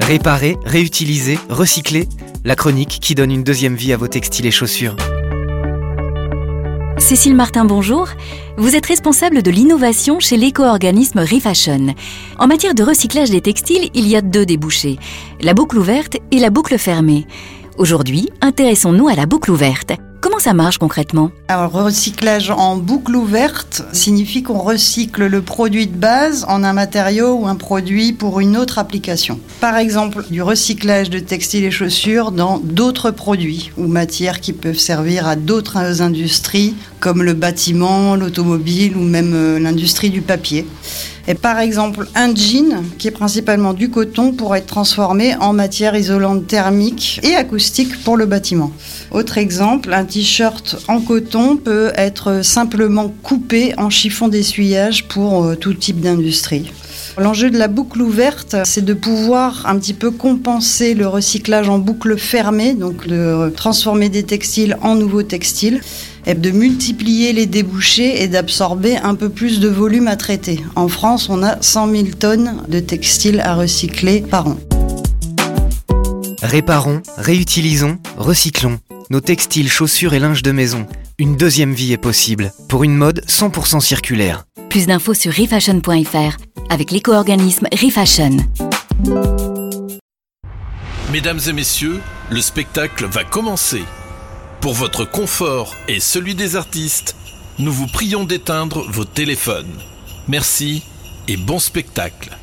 Réparer, réutiliser, recycler, la chronique qui donne une deuxième vie à vos textiles et chaussures. Cécile Martin, bonjour. Vous êtes responsable de l'innovation chez l'éco-organisme Refashion. En matière de recyclage des textiles, il y a deux débouchés, la boucle ouverte et la boucle fermée. Aujourd'hui, intéressons-nous à la boucle ouverte. Comment ça marche concrètement Alors, recyclage en boucle ouverte signifie qu'on recycle le produit de base en un matériau ou un produit pour une autre application. Par exemple, du recyclage de textiles et chaussures dans d'autres produits ou matières qui peuvent servir à d'autres industries comme le bâtiment, l'automobile ou même euh, l'industrie du papier. Par exemple, un jean, qui est principalement du coton, pourrait être transformé en matière isolante thermique et acoustique pour le bâtiment. Autre exemple, un t-shirt en coton peut être simplement coupé en chiffon d'essuyage pour euh, tout type d'industrie. L'enjeu de la boucle ouverte, c'est de pouvoir un petit peu compenser le recyclage en boucle fermée, donc de transformer des textiles en nouveaux textiles et de multiplier les débouchés et d'absorber un peu plus de volume à traiter. En France, on a 100 000 tonnes de textiles à recycler par an. Réparons, réutilisons, recyclons. Nos textiles, chaussures et linge de maison. Une deuxième vie est possible pour une mode 100% circulaire. Plus d'infos sur refashion.fr avec l'éco-organisme Refashion. Mesdames et messieurs, le spectacle va commencer. Pour votre confort et celui des artistes, nous vous prions d'éteindre vos téléphones. Merci et bon spectacle.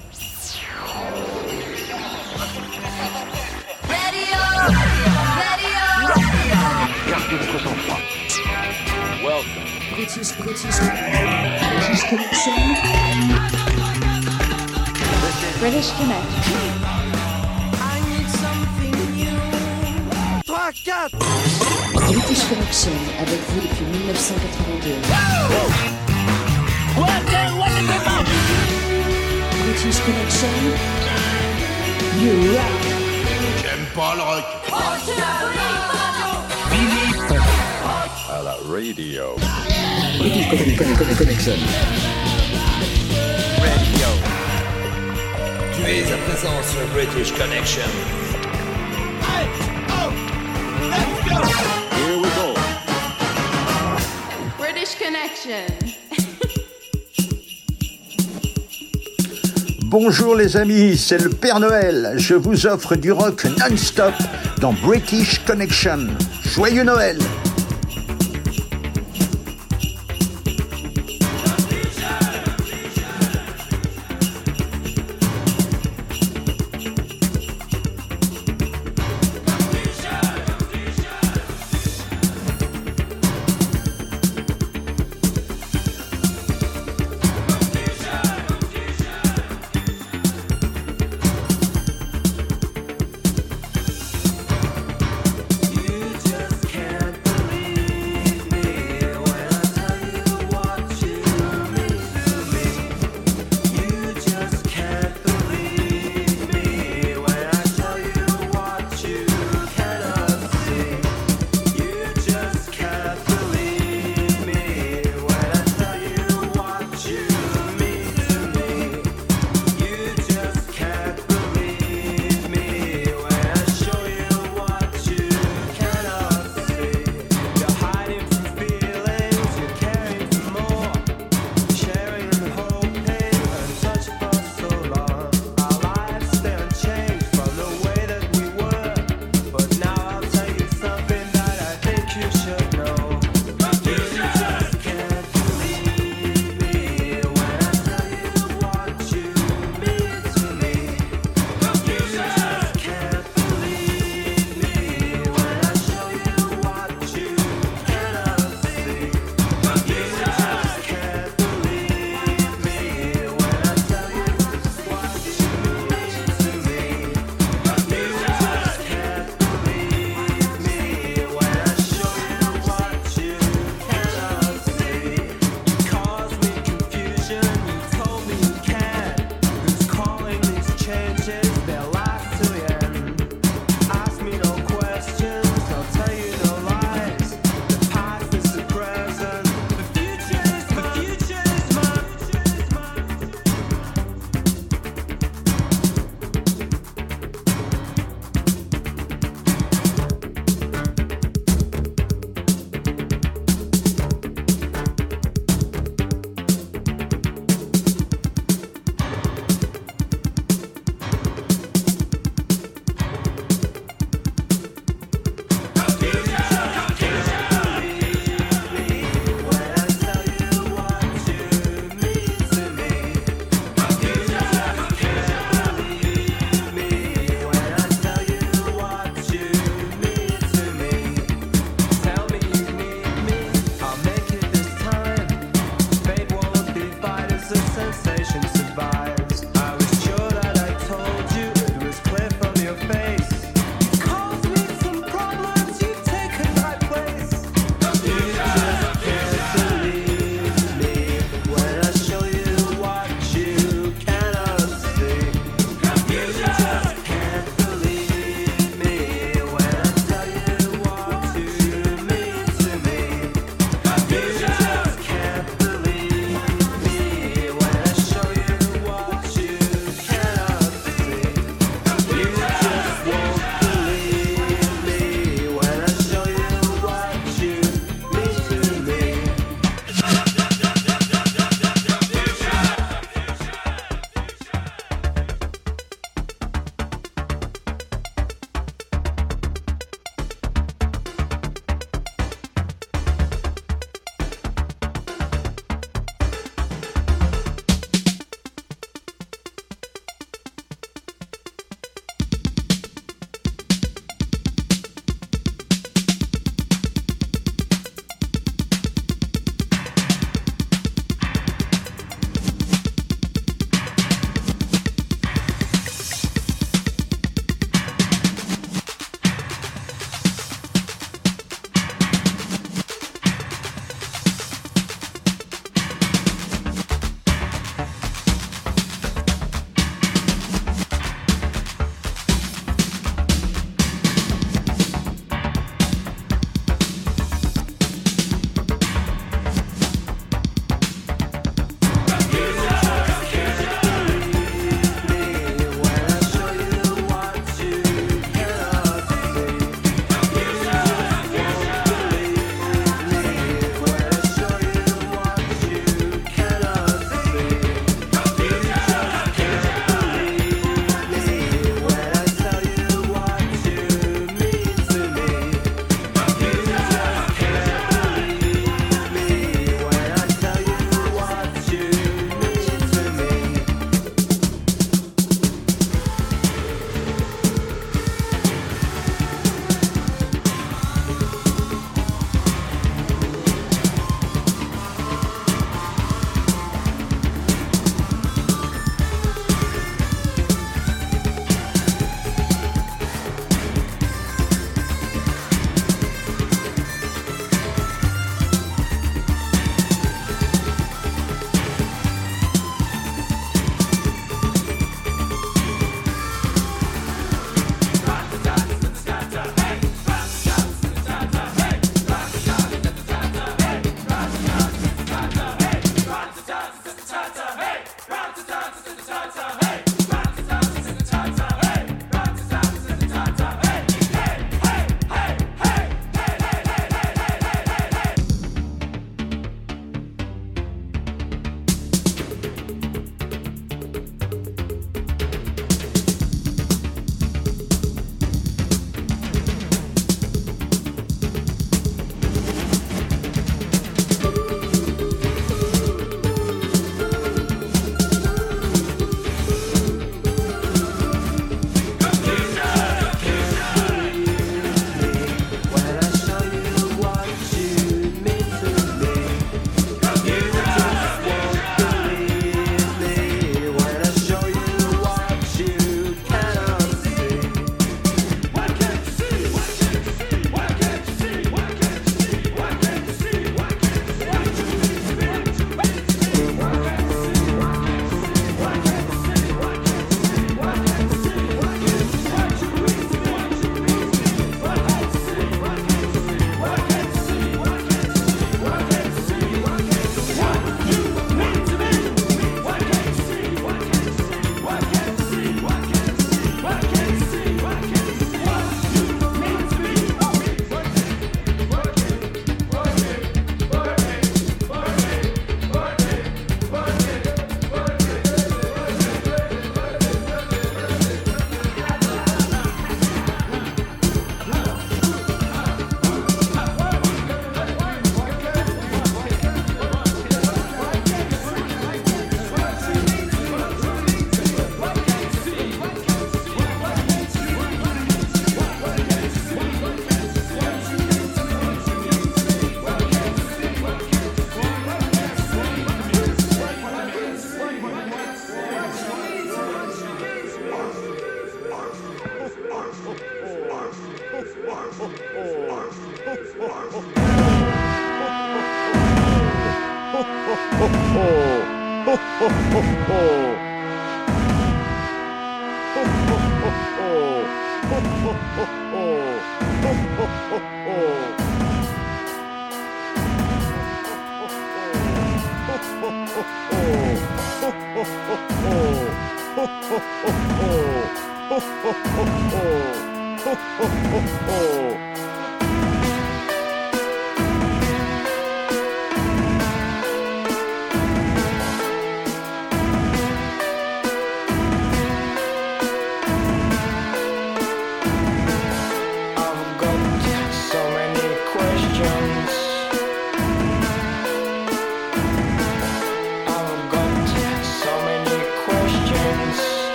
British Connection. British Connection avec vous depuis 1982. British Connection. You rock. J'aime pas le rock. À la radio. Tu es à présent sur British Connection. Here Bonjour les amis, c'est le Père Noël. Je vous offre du rock non-stop dans British Connection. Joyeux Noël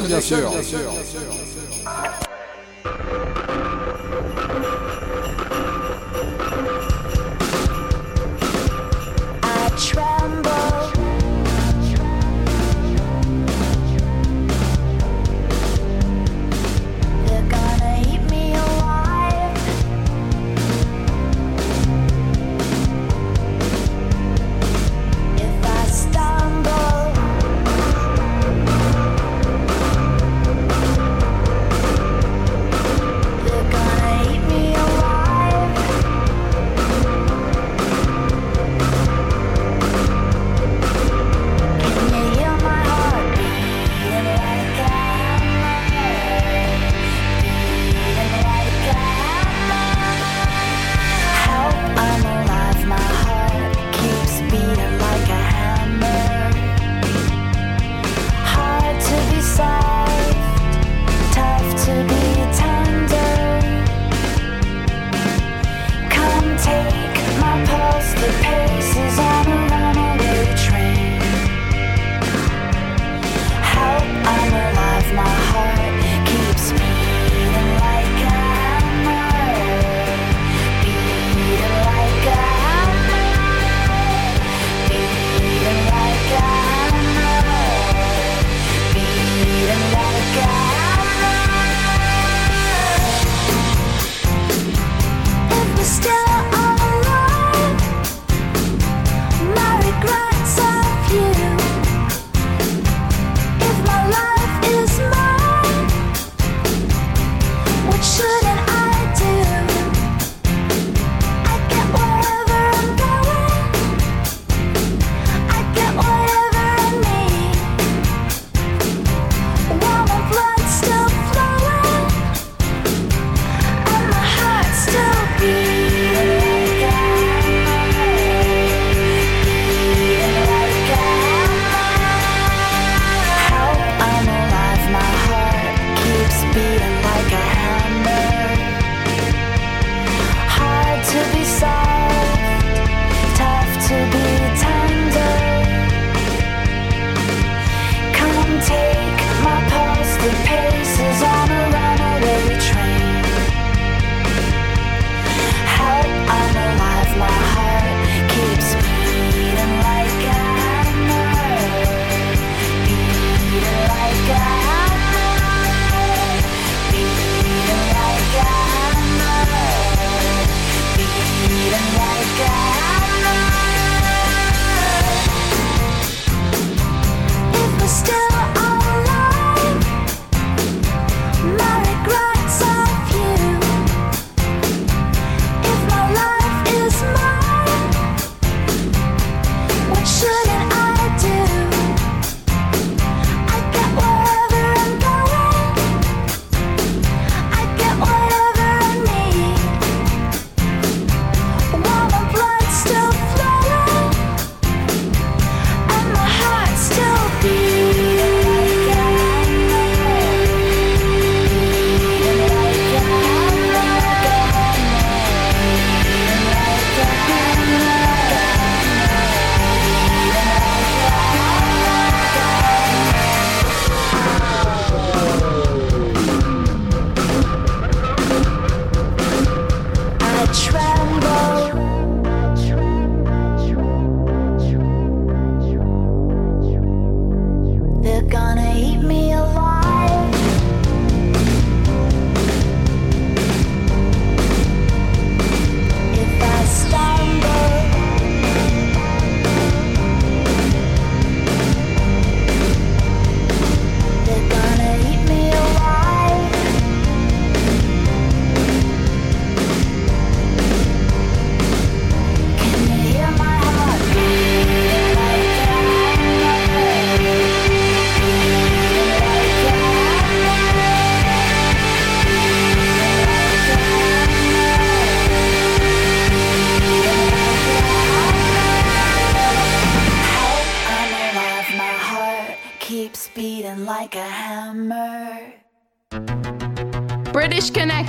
British Connection, bien sûr. I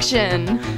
British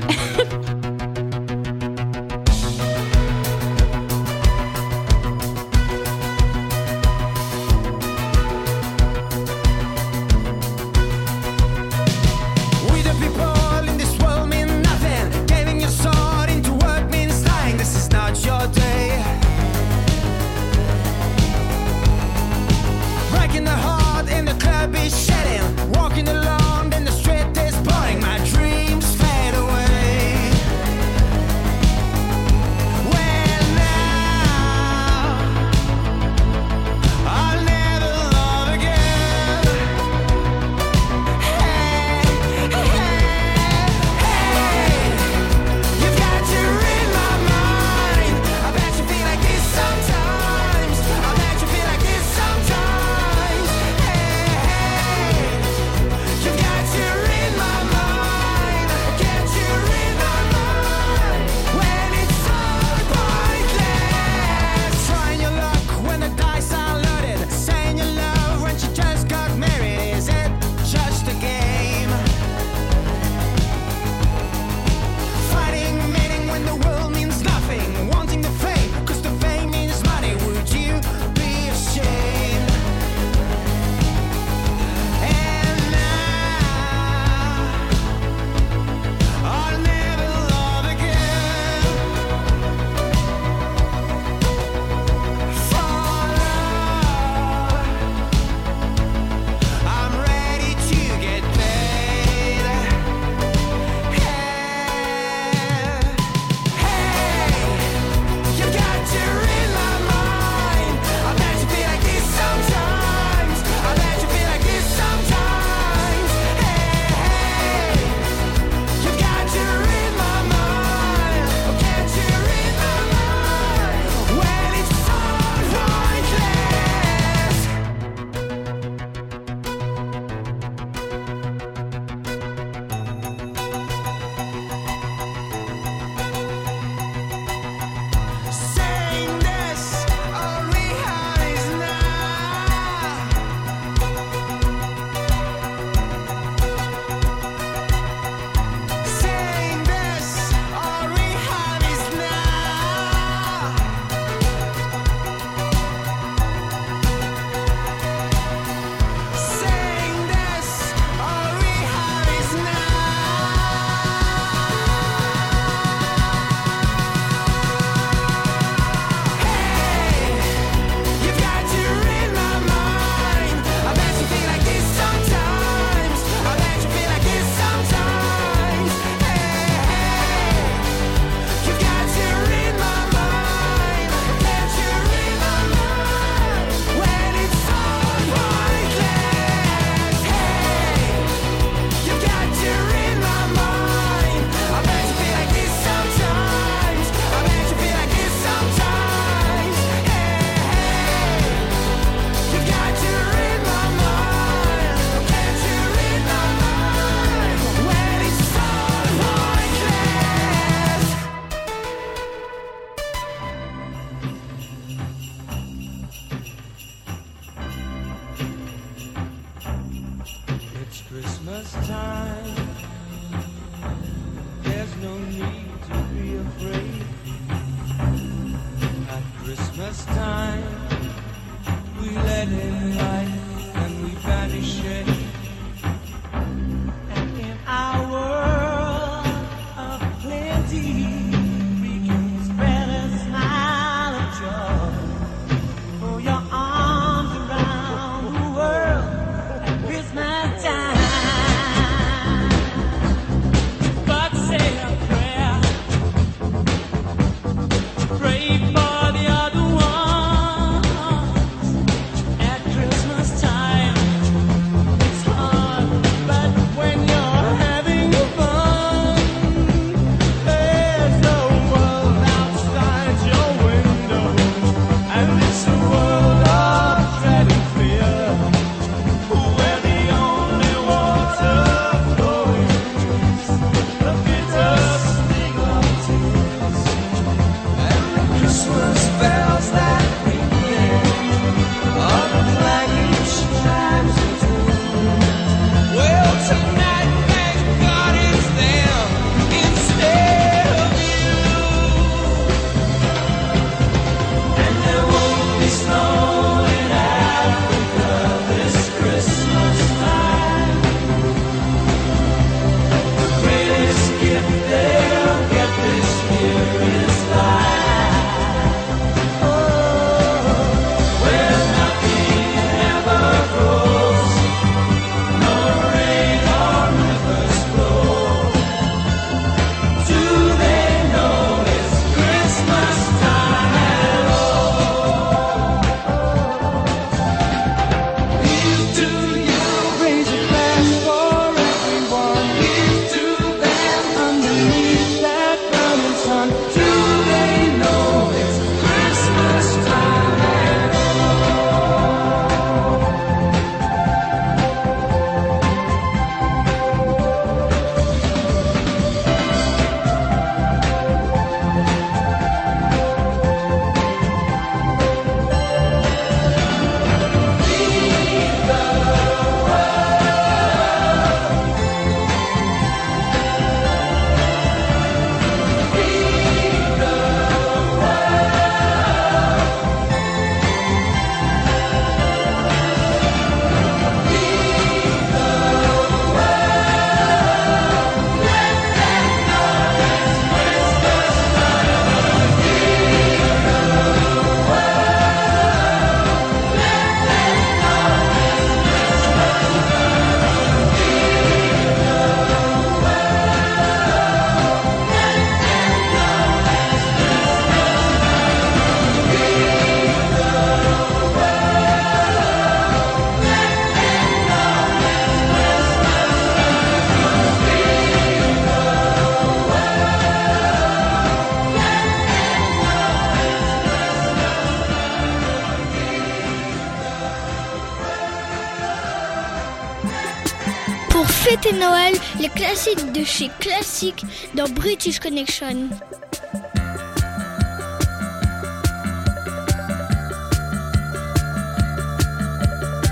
Noël, les classiques de chez Classique dans British Connection.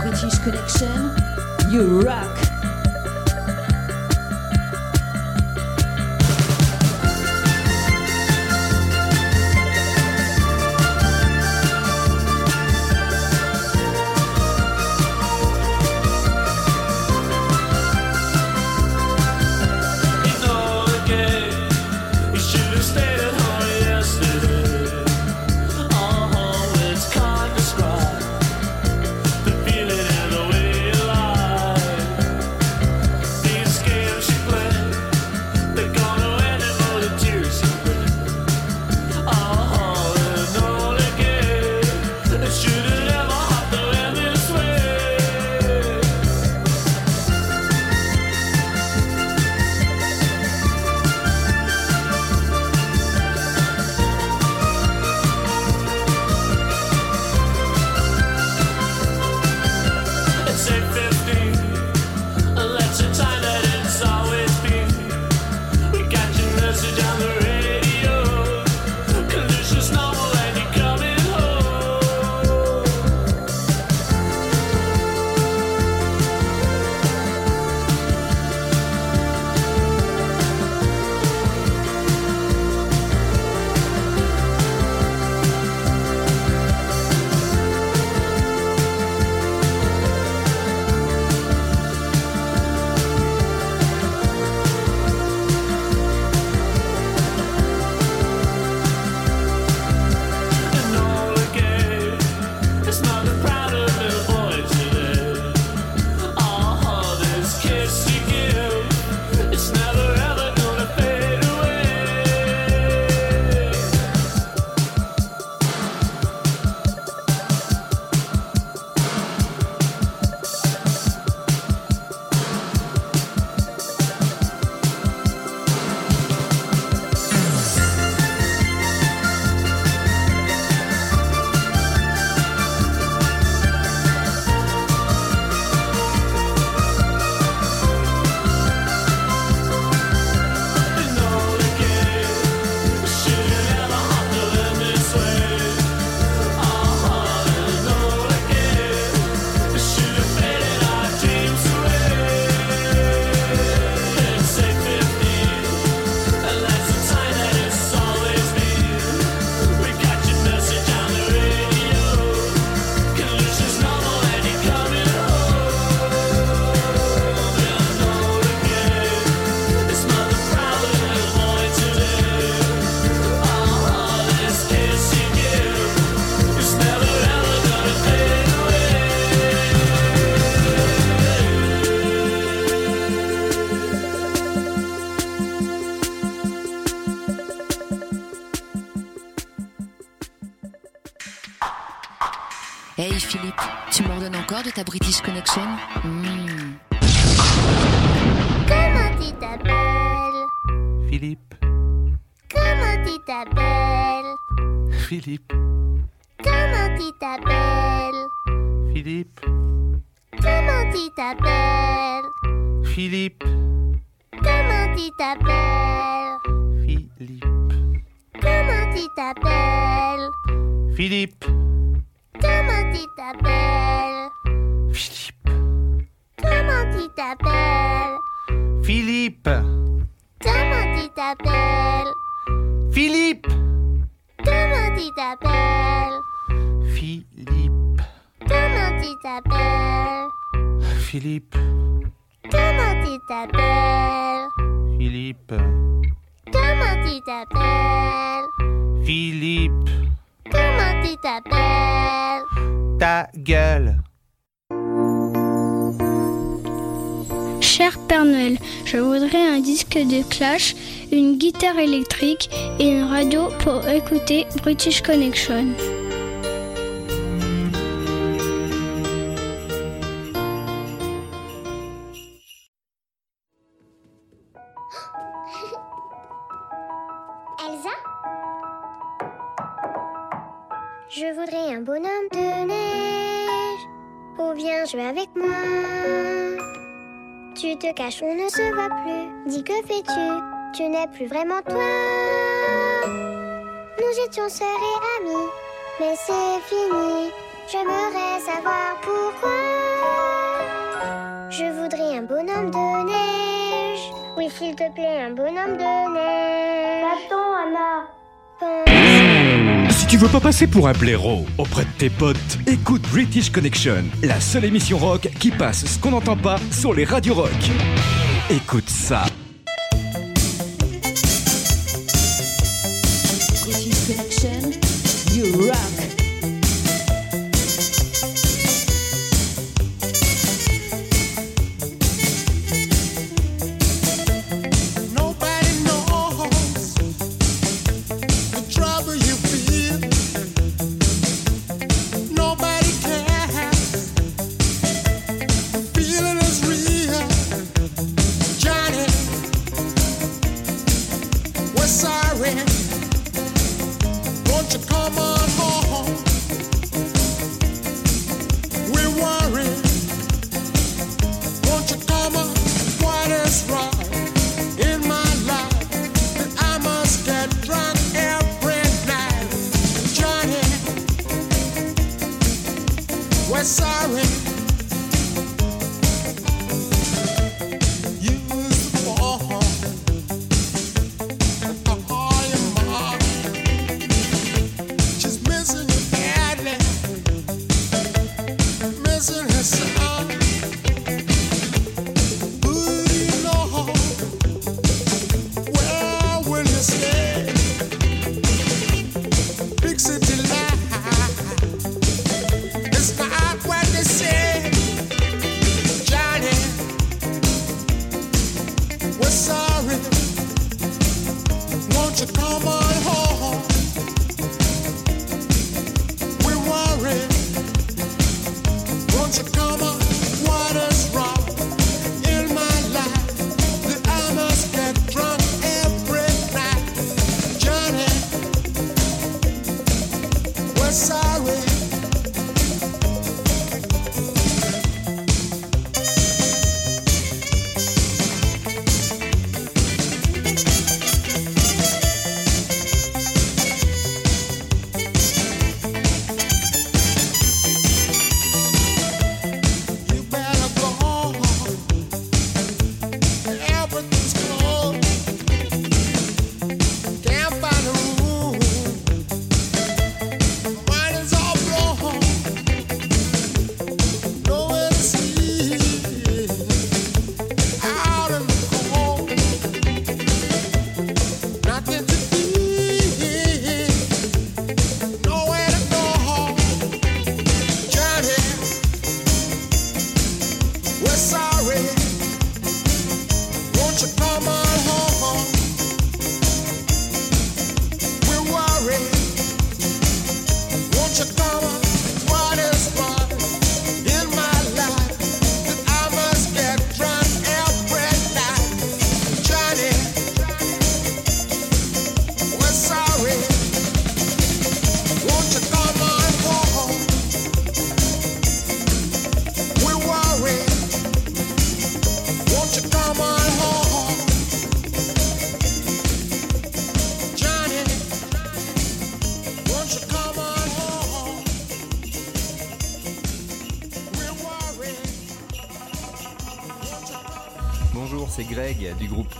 British Connection, you rock. Encore de ta British Connection Hmm. Comment tu t'appelles? Philippe, Comment tu t'appelles? Philippe, Comment tu t'appelles? Philippe, Comment tu t'appelles? Philippe, Comment tu t'appelles? Philippe, Comment tu t'appelles? Philippe, Comment tu t'appelles? Philippe, Comment tu t'appelles? Philippe, Comment tu t'appelles? Philippe, Comment tu t'appelles? Philippe, Comment tu t'appelles? Philippe, Comment tu t'appelles? Philippe, Comment tu t'appelles? Philippe, Comment tu t'appelles? Ta gueule. Cher Père Noël, je voudrais un disque de Clash, une guitare électrique et une radio pour écouter British Connection. Elsa? Je voudrais un bonhomme de neige pour bien jouer avec moi. Tu te caches, on ne se voit plus. Dis que fais-tu? Tu n'es plus vraiment toi. Nous étions sœurs et amis, mais c'est fini. J'aimerais savoir pourquoi. Je voudrais un bonhomme de neige. Oui, s'il te plaît, un bonhomme de neige. Attends, Anna. Tu veux pas passer pour un blaireau auprès de tes potes, écoute British Connection, la seule émission rock qui passe ce qu'on n'entend pas sur les radios rock. Écoute ça. Sorry.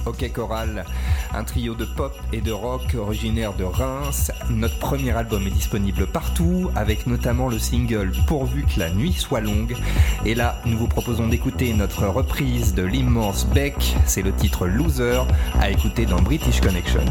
Hockey Choral, un trio de pop et de rock originaire de Reims. Notre premier album est disponible partout, avec notamment le single Pourvu que la nuit soit longue. Et là, nous vous proposons d'écouter notre reprise de l'immense Beck, c'est le titre Loser, à écouter dans British Connection.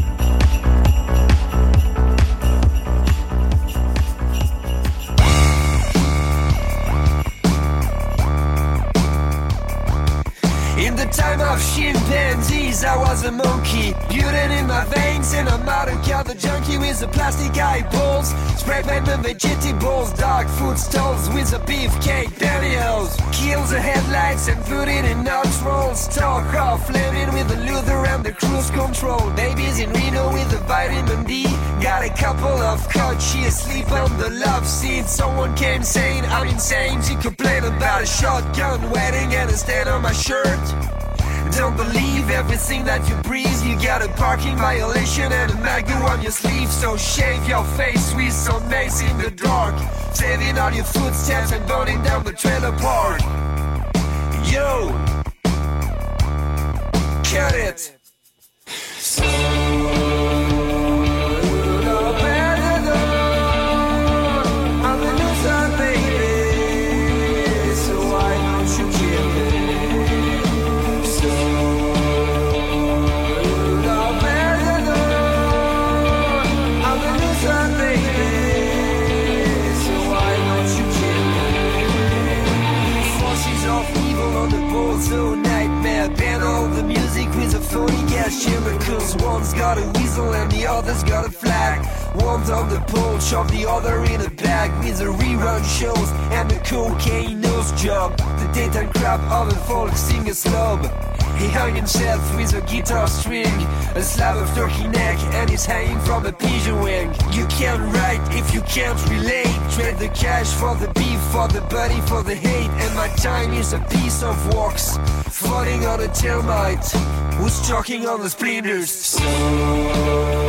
Was a monkey. Butane in my veins, and I'm out and the junkie with the plastic eyeballs. Spray paint and vegetables, dog food stalls with a beefcake pantyhose. Kill the headlights and food in nuts rolls. Talk off, landing with the Luther and the cruise control. Babies in Reno with the vitamin D. Got a couple of coaches asleep on the love seat. Someone came saying I'm insane. She complained about a shotgun wedding and a stain on my shirt. Don't believe everything that you breathe. You got a parking violation and a magoo on your sleeve. So shave your face with some mace in the dark. Saving all your footsteps and burning down the trailer park. Yo, Hung himself with a guitar string, a slab of turkey neck, and he's hanging from a pigeon wing. You can't write if you can't relate. Trade the cash for the beef, for the buddy, for the hate. And my time is a piece of wax, floating on a termite, who's choking on the splinters. So,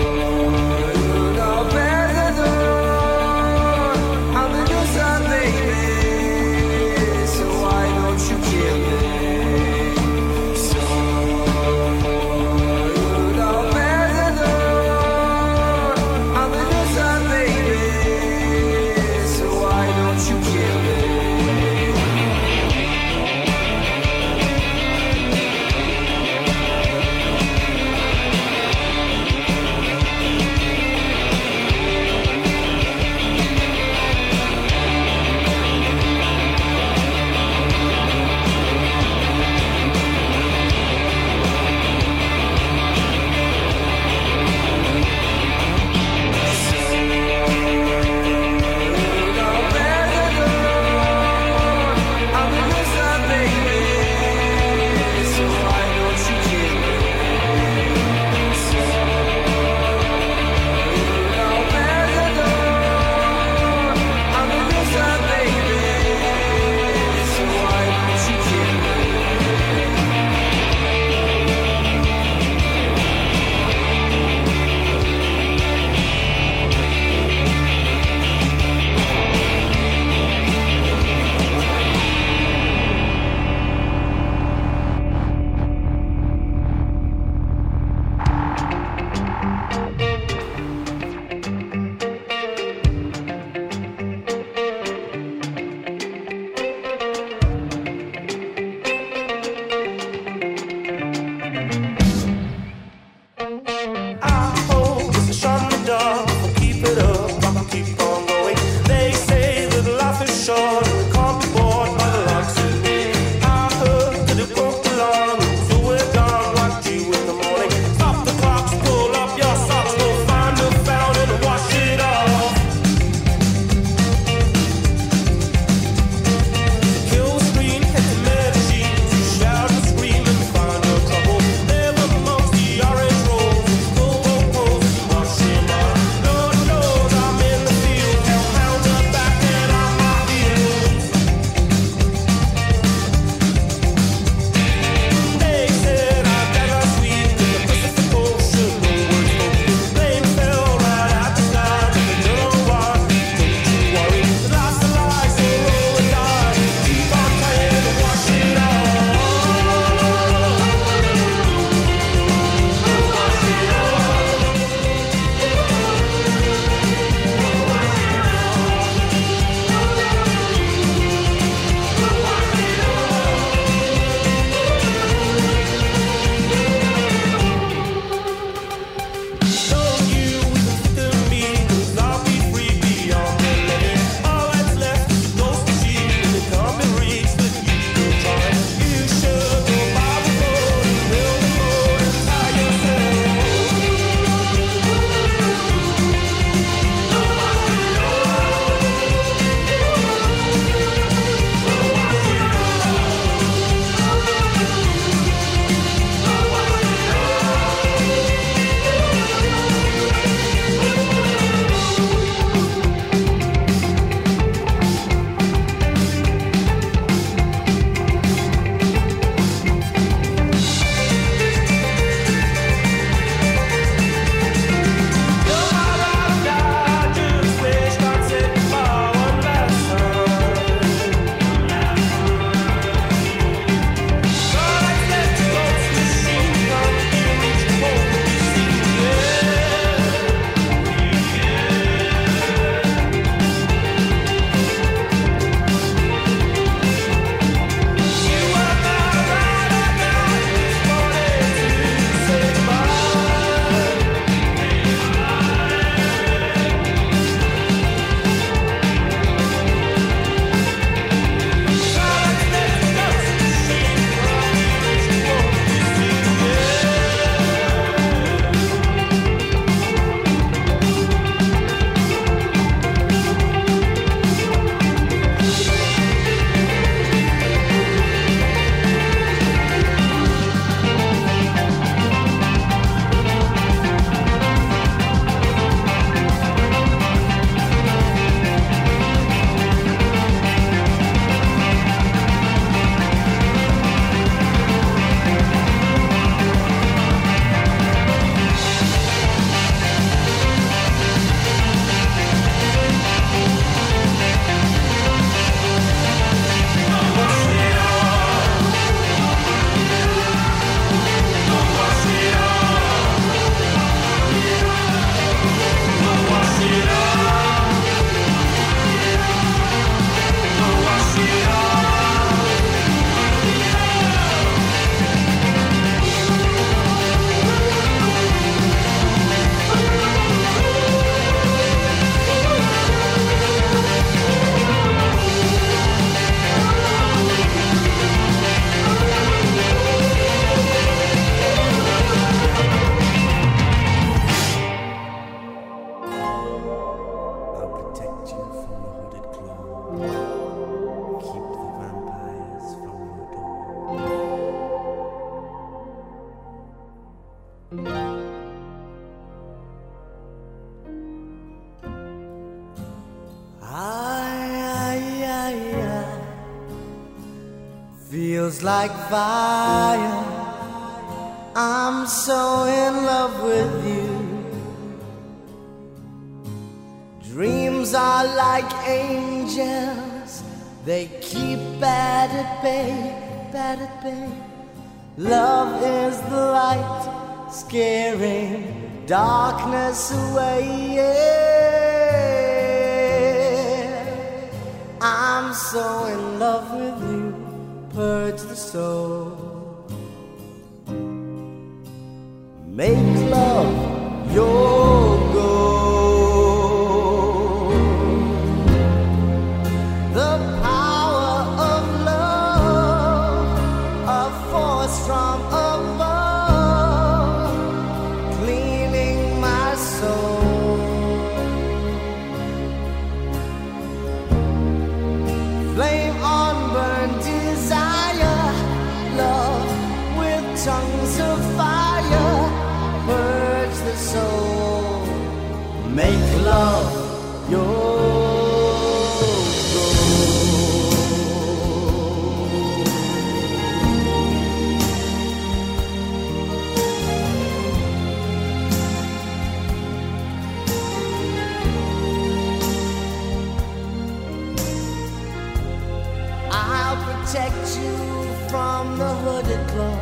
your hooded claw.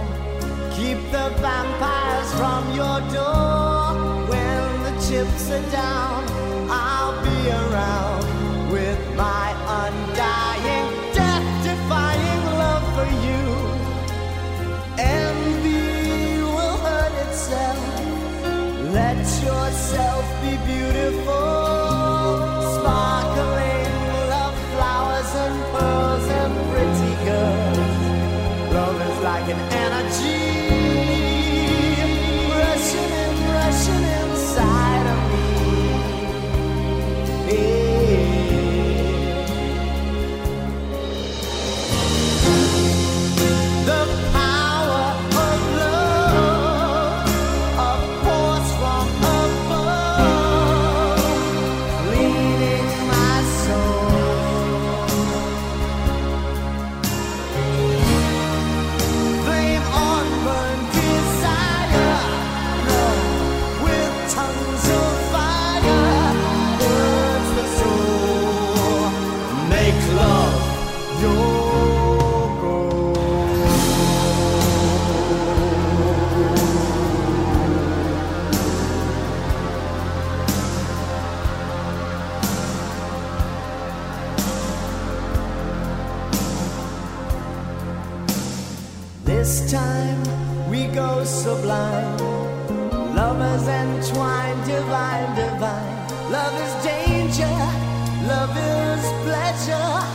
Keep the vampires from your door. When the chips are down, I'll be around with my undying, death defying love for you. Envy will hurt itself. Let yourself. sublime. Lovers entwined, divine, divine. Love is danger, love is pleasure.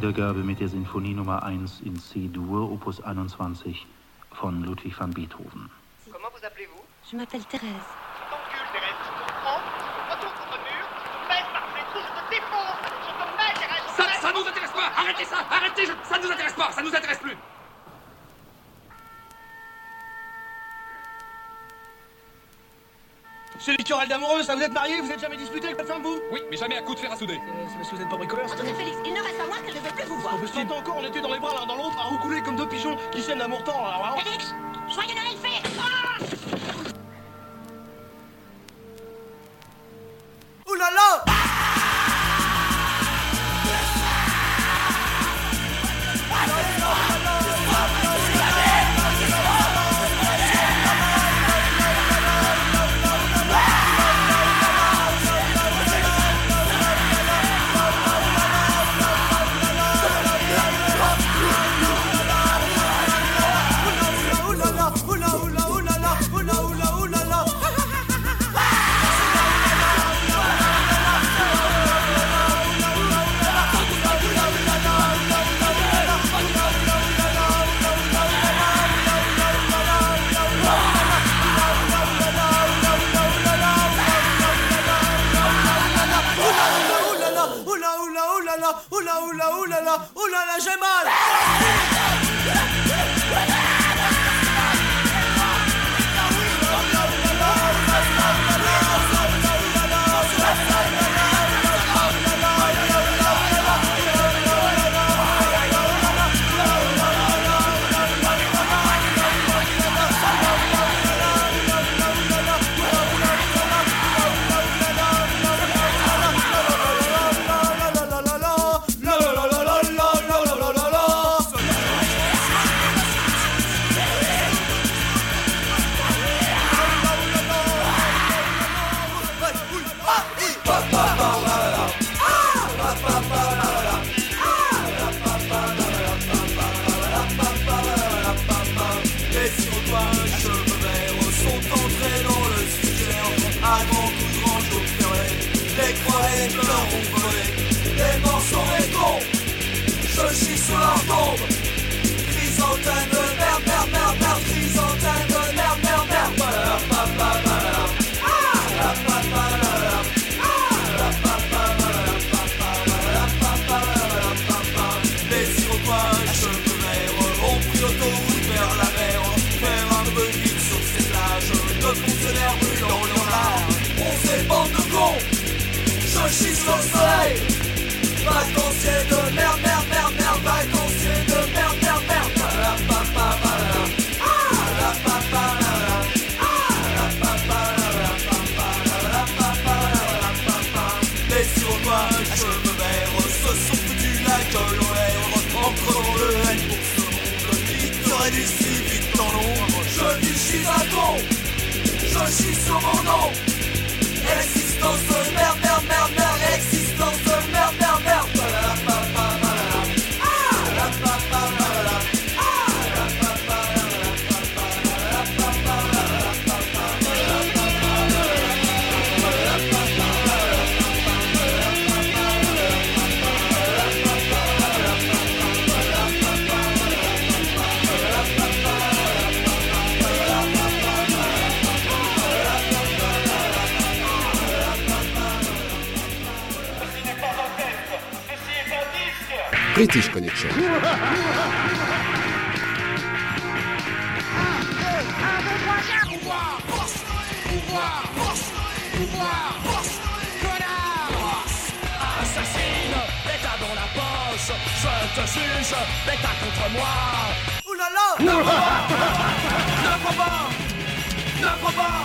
Konzertwiedergabe mit der Sinfonie Nummer 1 in C-Dur, Opus 21 von Ludwig van Beethoven. Comment vous appelez-vous Je m'appelle Thérèse. T'encules, Thérèse. Tu comprends Retourne contre le mur, je te baisse par les je te défonce Je te mets, Thérèse Ça, ça nous intéresse pas Arrêtez ça Arrêtez je- Ça nous intéresse pas Ça nous intéresse plus C'est les querelles d'amoureux, ça vous êtes mariés, vous êtes jamais disputé avec votre femme, vous? Oui, mais jamais à coup de fer à souder. C'est parce que vous êtes pas bricoleur, c'est tout. Félix, il ne reste à moi qu'elle ne veut plus vous voir. On peut encore, on était dans les bras l'un dans l'autre, à roucouler comme deux pigeons qui s'aiment d'amour tendre. Alors, alors... Félix, Noël fait Ouh Benjamin! Suis Je chie sur mon nom British Connection. Assassine, l'état dans la poche Je te juge, l'état contre moi Ouh là là Ne Ne pas Ne pas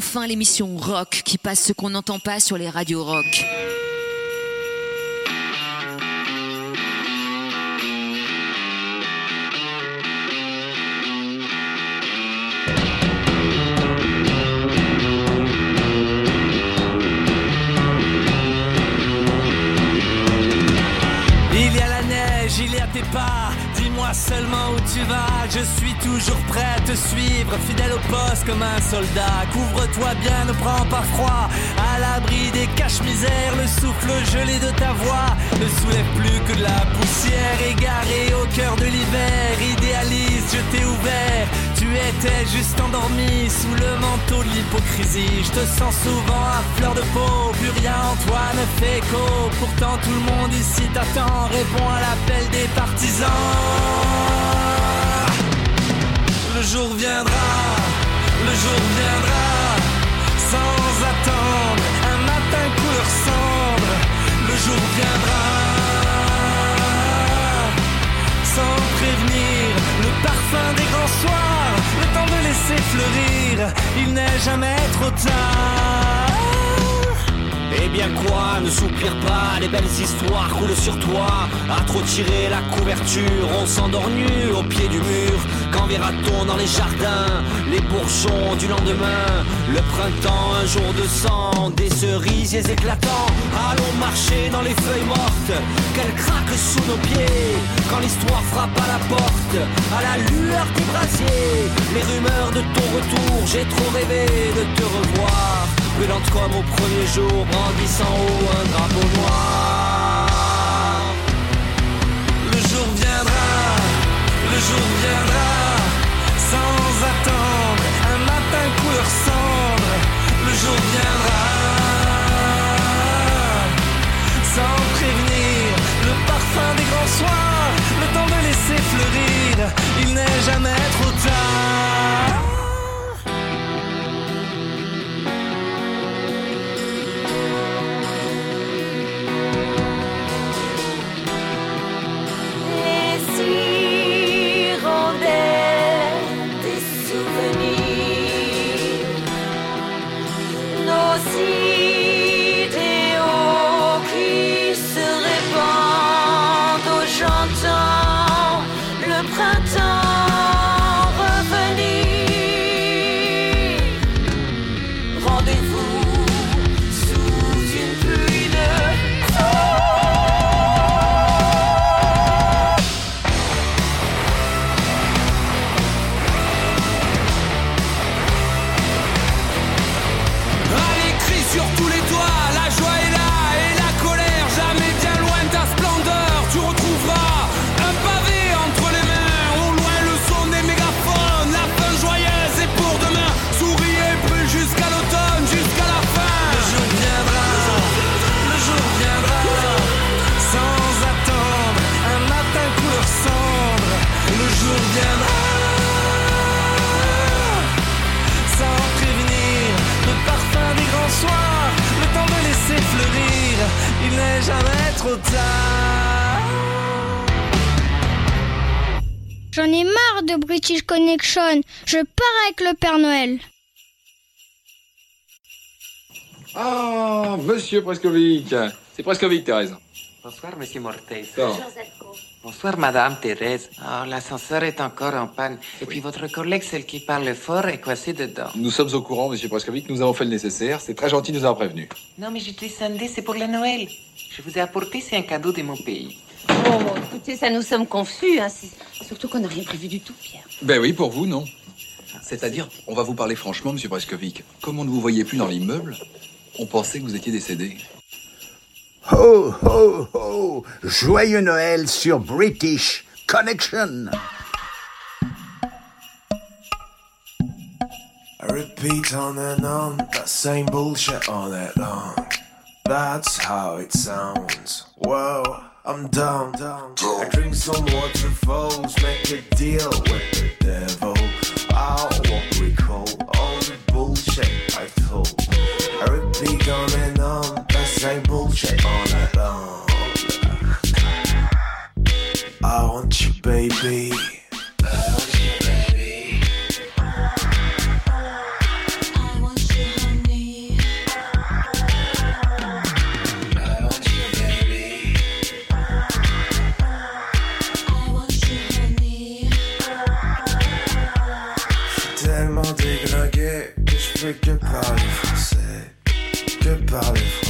enfin l'émission rock qui passe ce qu'on n'entend pas sur les radios rock. comme un soldat. Couvre-toi bien, ne prends pas froid. À l'abri des caches-misères, le souffle gelé de ta voix ne soulève plus que de la poussière égarée au cœur de l'hiver. Idéaliste, je t'ai ouvert. Tu étais juste endormi sous le manteau de l'hypocrisie. Je te sens souvent à fleur de peau. Plus rien en toi ne fait écho. Pourtant, tout le monde ici t'attend. Réponds à l'appel des partisans. Le jour viendra le jour viendra sans attendre, un matin couleur cendre, le jour viendra sans prévenir, le parfum des grands soirs, le temps de laisser fleurir, il n'est jamais trop tard. Eh bien quoi, ne soupire pas, les belles histoires coulent sur toi. À trop tirer la couverture, on s'endort nu au pied du mur. Quand verra-t-on dans les jardins les bourgeons du lendemain? Le printemps, un jour de sang, des cerisiers éclatants. Allons marcher dans les feuilles mortes, qu'elles craquent sous nos pieds. Quand l'histoire frappe à la porte, à la lueur des brasiers. Les rumeurs de ton retour, j'ai trop rêvé de te revoir. Brûlante comme au premier jour, brandissant haut un drapeau noir. Le jour viendra, le jour viendra, sans attendre, un matin couleur cendre. Le jour viendra, sans prévenir, le parfum des grands soirs, le temps de laisser fleurir, il n'est jamais trop tard. Allez, trop tard. J'en ai marre de British Connection. Je pars avec le Père Noël. Ah, monsieur Prescovic. C'est Prescovic, Thérèse. Bonsoir, monsieur Mortez. Bonjour, Bonsoir, madame Thérèse. Oh, l'ascenseur est encore en panne. Et puis votre collègue, celle qui parle fort, est coincée dedans. Nous sommes au courant, monsieur Prescovic. Nous avons fait le nécessaire. C'est très gentil de nous avoir prévenus. Non, mais je descendais, c'est pour la Noël. Je vous ai apporté, c'est un cadeau de mon pays. Oh, écoutez, ça nous sommes confus, hein. Surtout qu'on n'a rien prévu du tout, Pierre. Ben oui, pour vous, non. C'est-à-dire, on va vous parler franchement, monsieur Prescovic. Comme on ne vous voyait plus dans l'immeuble, on pensait que vous étiez décédé. Ho, ho, ho Joyeux Noël sur British Connection I repeat on and on that same bullshit all night long. That's how it sounds. Whoa, I'm down. I drink some waterfalls, make a deal with the devil. I won't recall all the bullshit I told. I repeat on and on that same bullshit all night long. I want you, baby. Tellement déglingué que je fais que parler français. Que parler français.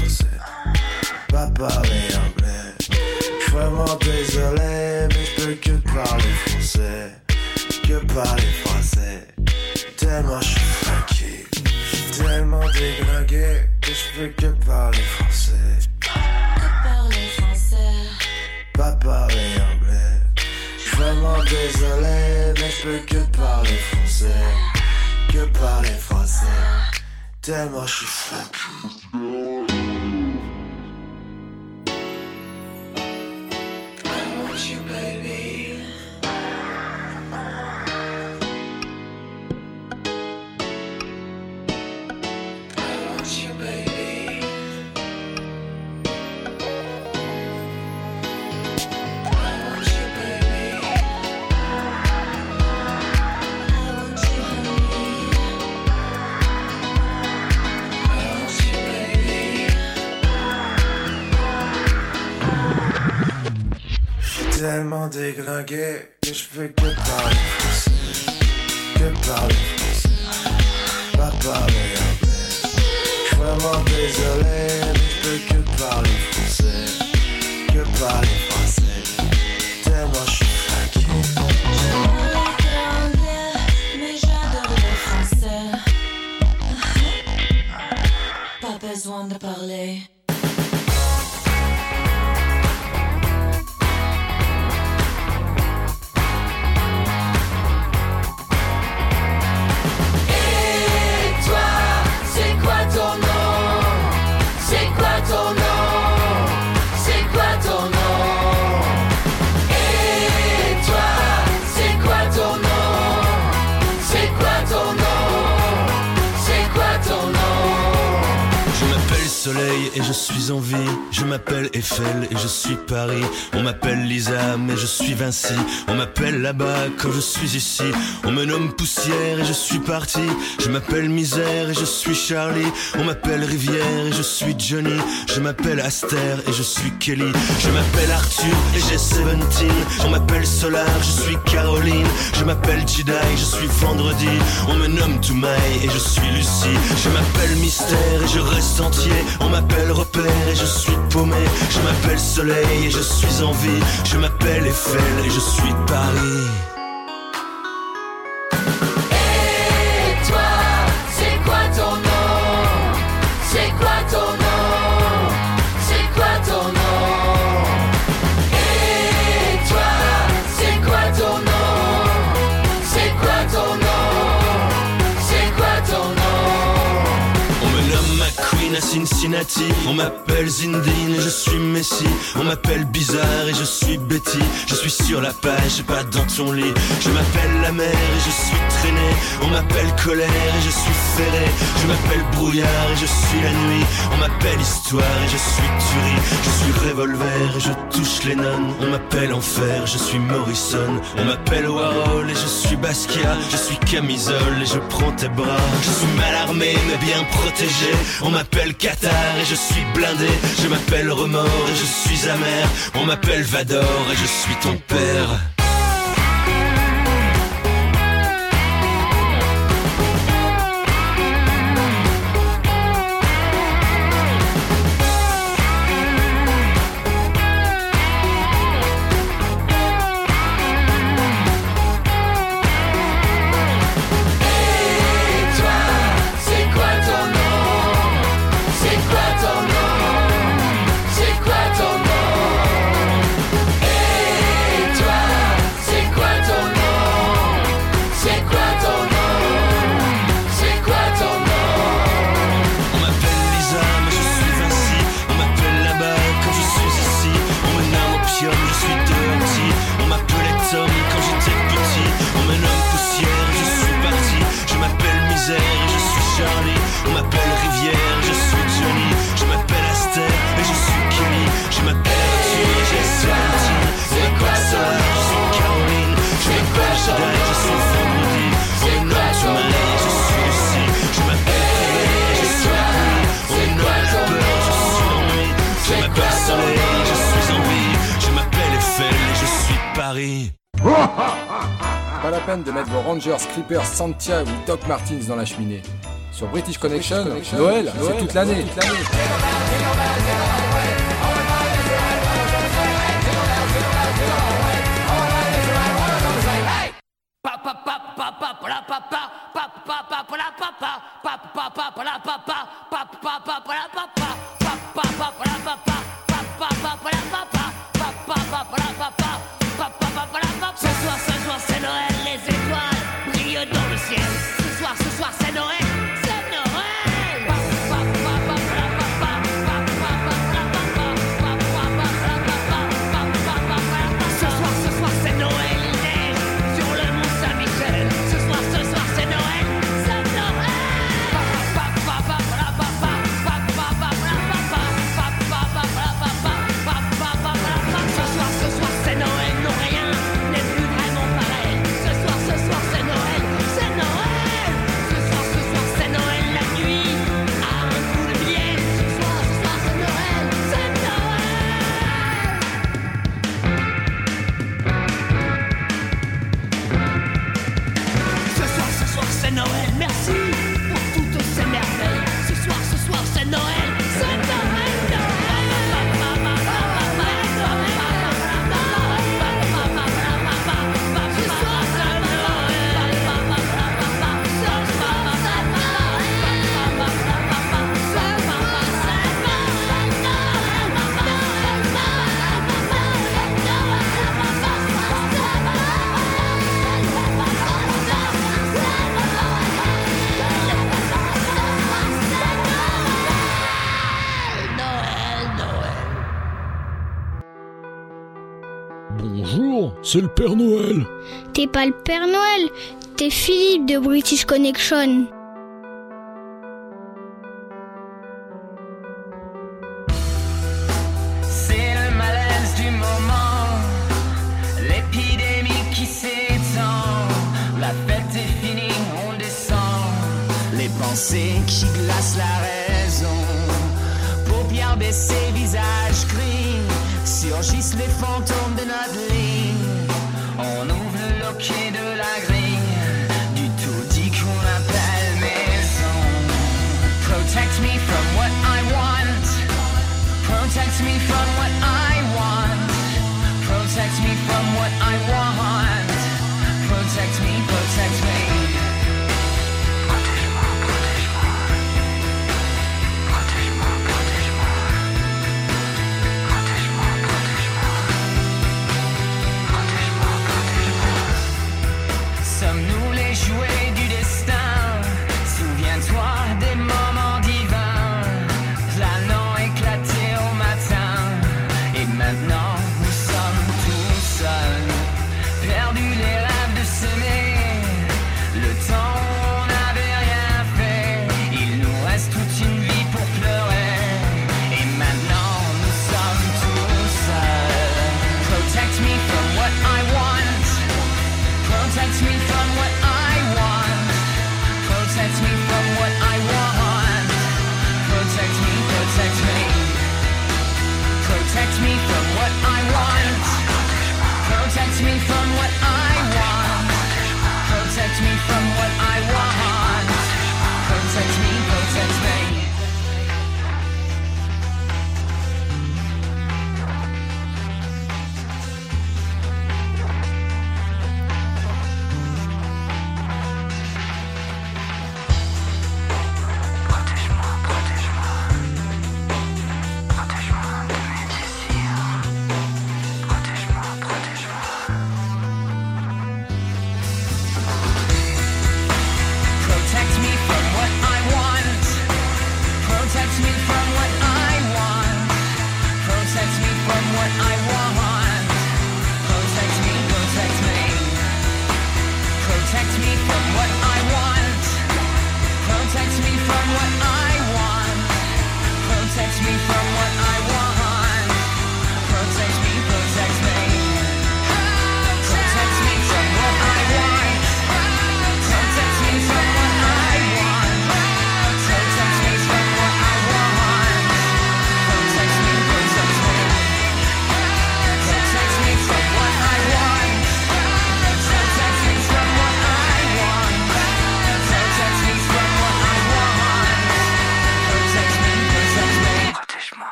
Pas parler anglais. Je suis vraiment désolé, mais je peux que parler français. Que parler français. Tellement je suis funky. Je suis tellement déglingué que je fais que parler français. parler français. Pas parler anglais. Je suis vraiment désolé, mais je peux que parler français. Que parler français. Tellement je suis tellement déglingué que je fais que parler français. Que parler français. Pas parler anglais. Vraiment désolé, mais je peux que parler français. Que parler français. Tellement je suis fatigué. Mais j'adore le français. Pas besoin de parler. M'appelle Et je suis en vie. Je m'appelle Eiffel et je suis Paris. On m'appelle Lisa mais je suis Vinci. On m'appelle là-bas quand je suis ici. On me nomme Poussière et je suis parti. Je m'appelle Misère et je suis Charlie. On m'appelle Rivière et je suis Johnny. Je m'appelle Aster et je suis Kelly. Je m'appelle Arthur et j'ai 17. On m'appelle Solar, je suis Caroline. Je m'appelle Jedi, je suis Vendredi. On me nomme Toumaï et je suis Lucie. Je m'appelle Mystère et je reste entier. Repère et je suis paumé. Je m'appelle Soleil et je suis en vie. Je m'appelle Eiffel et je suis Paris. Cincinnati. On m'appelle Zindine et je suis Messi. On m'appelle Bizarre et je suis Betty. Je suis sur la page, pas dans ton lit. Je m'appelle la mer et je suis traîné. On m'appelle Colère et je suis ferré. Je m'appelle Brouillard et je suis la nuit. On m'appelle Histoire et je suis Tuerie. Je suis Revolver et je touche les nonnes. On m'appelle Enfer, je suis Morrison. On m'appelle Warhol et je suis Basquiat. Je suis Camisole et je prends tes bras. Je suis mal armé mais bien protégé. On m'appelle Qatar et je suis blindé. Je m'appelle Remords et je suis amer. On m'appelle Vador et je suis ton père. Paris. Pas la peine de mettre vos Rangers, Creepers, Santia ou Doc Martins dans la cheminée. Sur British Connection, Noël, c'est toute l'année. C'est le Père Noël. T'es pas le Père Noël, t'es Philippe de British Connection.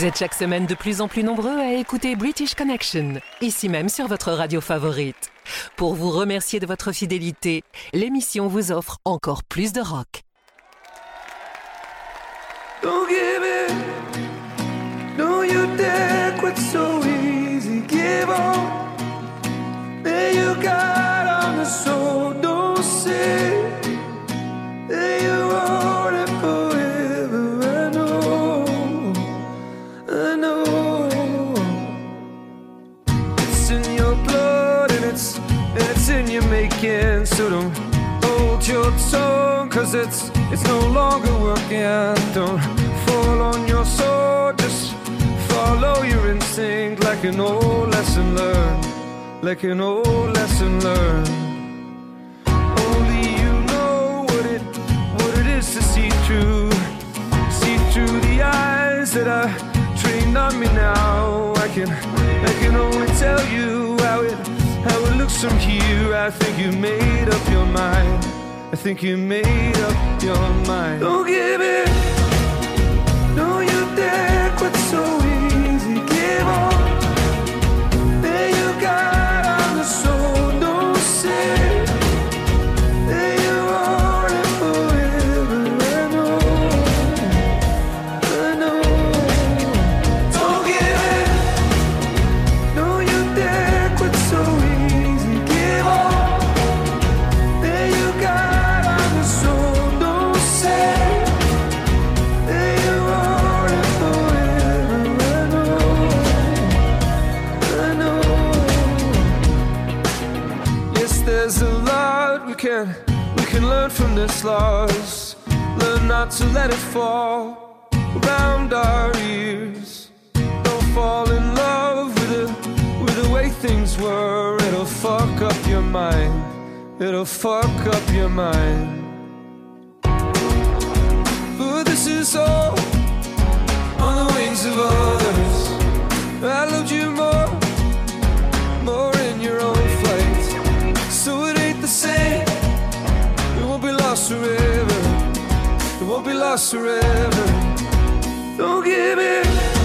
Vous êtes chaque semaine de plus en plus nombreux à écouter British Connection, ici même sur votre radio favorite. Pour vous remercier de votre fidélité, l'émission vous offre encore plus de rock. Don't give it. Don't you dare quit so easy. Give on. There you got on the soul. Don't say you don't hold your tongue, cause it's it's no longer working. Don't fall on your sword, just follow your instinct like an old lesson learned. Like an old lesson learned. Only you know what it what it is to see through. See through the eyes that are trained on me now. I can I can only tell you how it how it looks from here. I think you made up your mind. I think you made up your mind. Don't give in. Don't you dare quit so easy. Give on. There you got this loss. Learn not to let it fall around our ears. Don't fall in love with the, with the way things were. It'll fuck up your mind. It'll fuck up your mind. But this is all on the wings of us. Don't give in.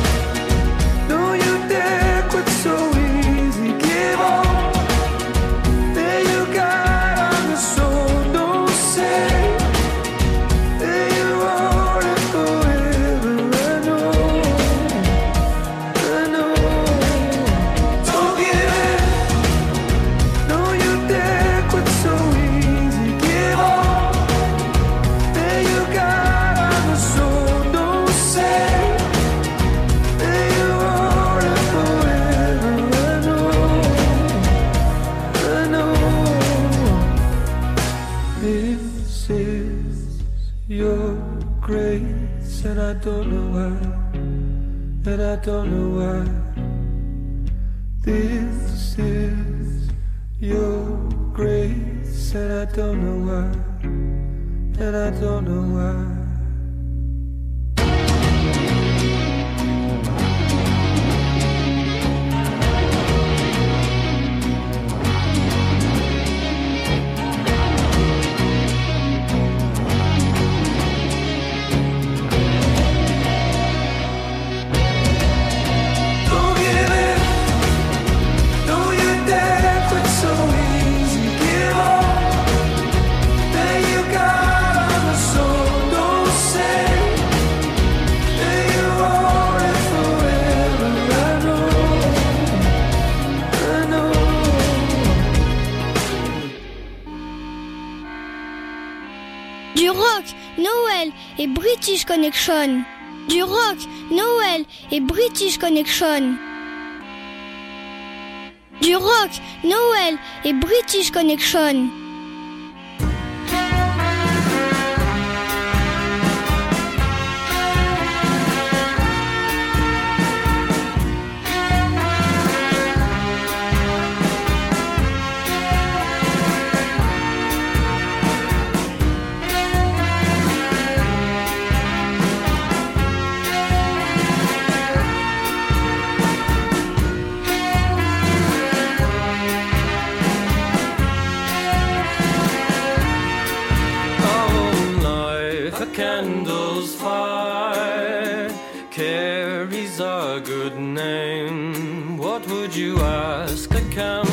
I don't know why this is your grace, and I don't know why, and I don't know why. British Connection. Du rock, Noël et British Connection. Du rock, Noël et British Connection. come.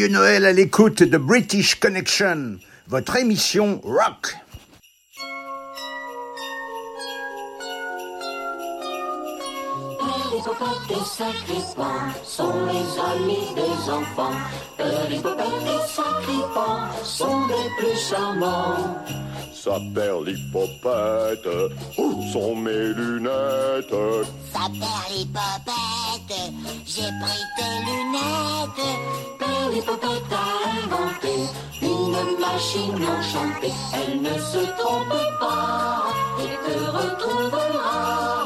Joyeux Noël à l'écoute de British Connection, votre émission rock. Les popettes et sacripants sont les amis des enfants. Les popettes et sacripants sont les plus charmants. Sa perlipopette, où sont mes lunettes? Sa perlipopette, j'ai pris tes lunettes. Perlipopette a inventé une machine enchantée. Elle ne se trompe pas et te retrouvera.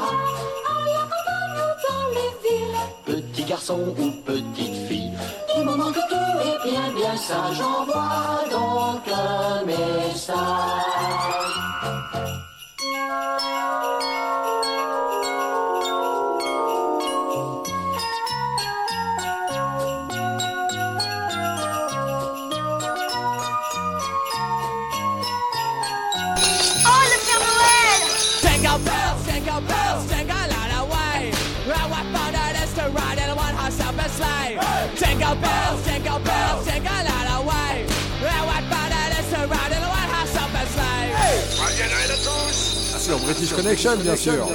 Dans les villes, petit garçon ou petite fille. Du moment que tu es bien bien sage, envoie donc un message. Jingle bells, jingle bells, jingle all the way. Well, what fun it is to ride in a one-horse open sleigh. Bien sûr, British Connection, bien sûr.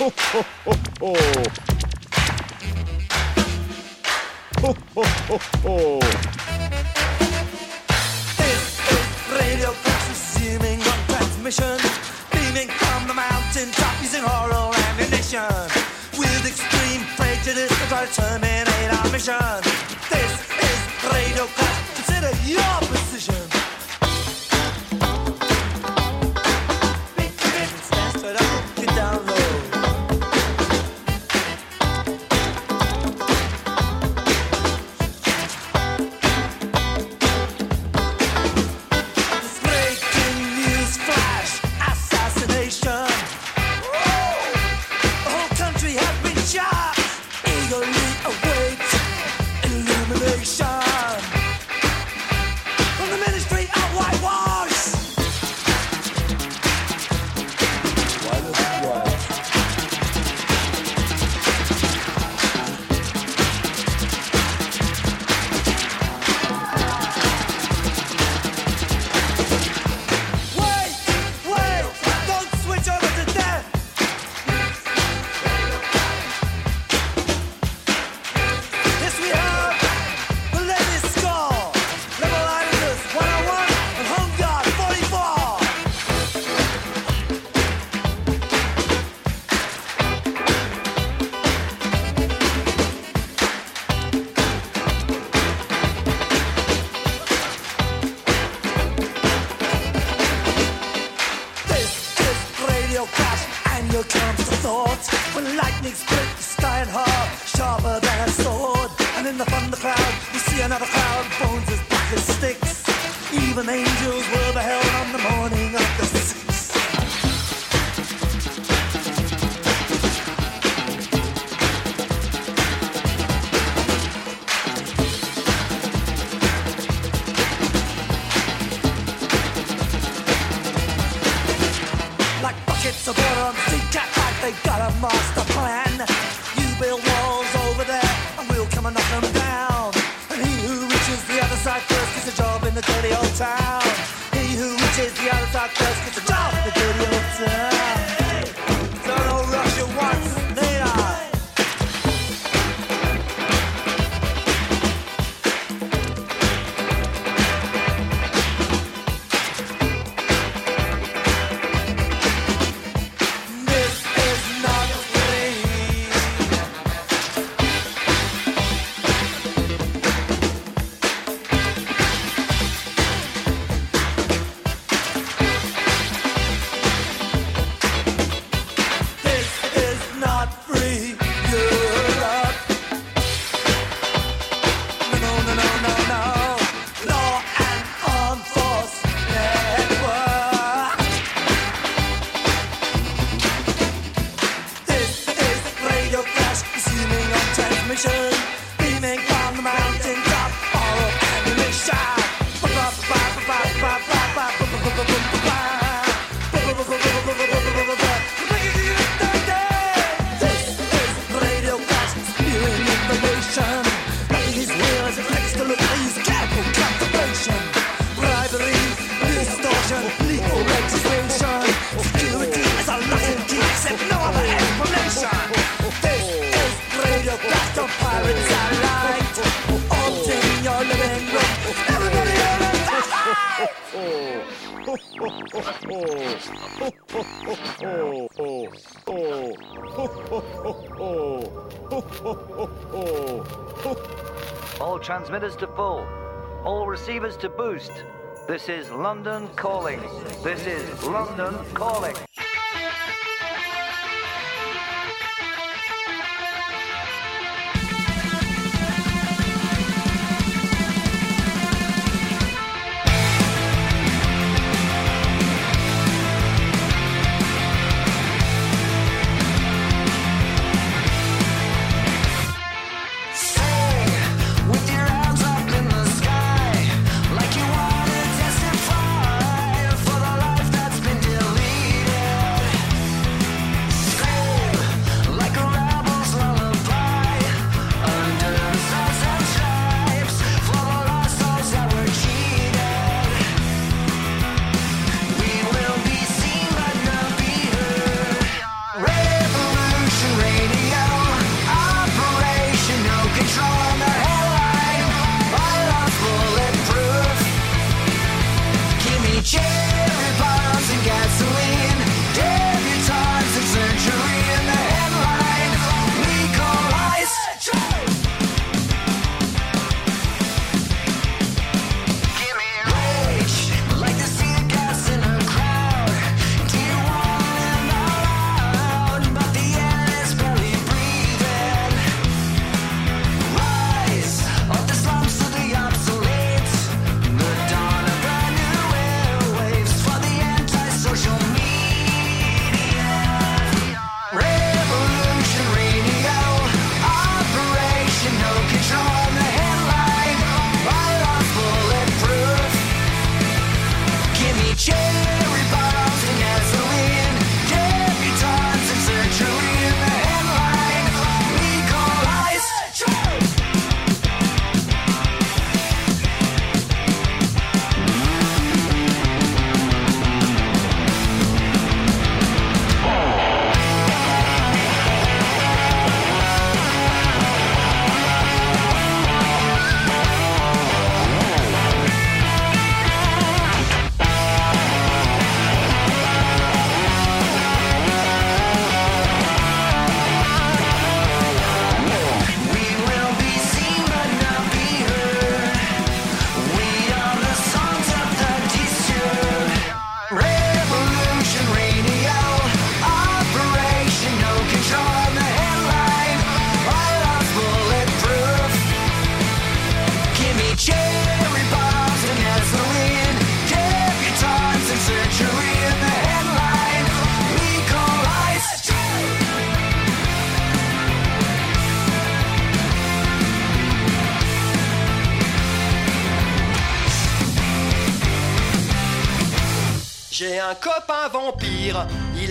Ho, ho, ho. Radio on transmission Beaming from the mountain top using oral ammunition. With extreme prejudice to try to terminate our mission. This is Radio Crash, consider your transmitters to full. All receivers to boost. This is London calling. This is London calling.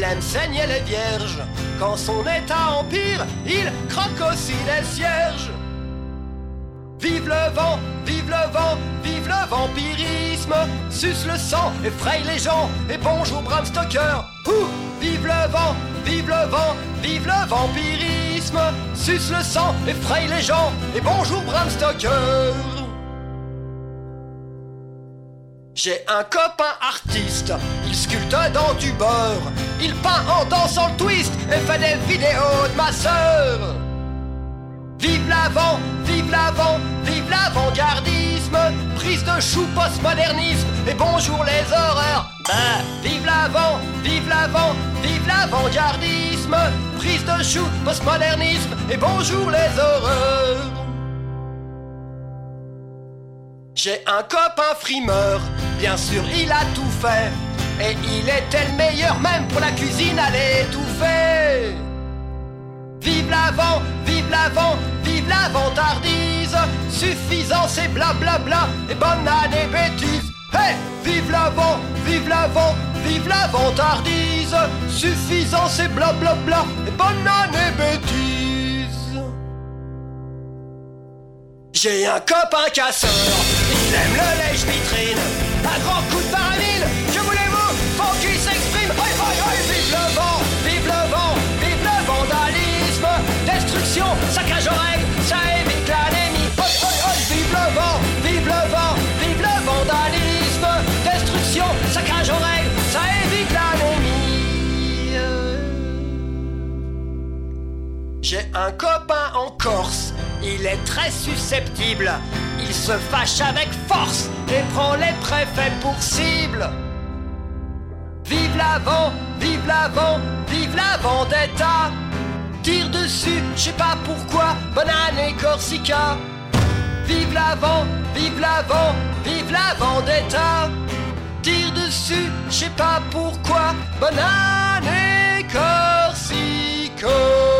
Aime saigner les vierges. Quand son état empire, il croque aussi les cierges. Vive le vent, vive le vent, vive le vampirisme. Suce le sang, effraie les gens. Et bonjour Bram Stoker. Ouh, vive le vent, vive le vent, vive le vampirisme. Suce le sang, effraie les gens. Et bonjour Bram Stoker. J'ai un copain artiste, il sculpte dans du beurre, il peint en dansant le twist et fait des vidéos de ma sœur. Vive l'avant, vive l'avant, vive l'avant-gardisme, prise de chou postmodernisme et bonjour les horreurs. Bah, vive l'avant, vive l'avant, vive l'avant-gardisme, prise de chou postmodernisme et bonjour les horreurs. J'ai un copain frimeur, bien sûr il a tout fait. Et il était le meilleur même pour la cuisine à l'étouffer. Vive l'avant, vive l'avant, vive l'avantardise. Suffisant c'est blablabla et bonne année bêtise. Hey, vive l'avant, vive l'avant, vive l'avantardise. Suffisant c'est blablabla et bonne année bêtise. J'ai un copain casseur, il aime le lèche-vitrine. Un grand coup de un copain en Corse. Il est très susceptible. Il se fâche avec force et prend les préfets pour cible. Vive l'avant, vive l'avant, vive la vendetta. Tire dessus, je sais pas pourquoi, banane et Corsica. Vive l'avant, vive l'avant, vive la vendetta. Tire dessus, je sais pas pourquoi, banane et Corsica.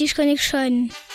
Noël dans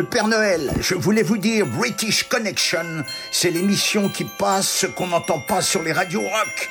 Père Noël. Je voulais vous dire British Connection, c'est l'émission qui passe ce qu'on n'entend pas sur les radios rock.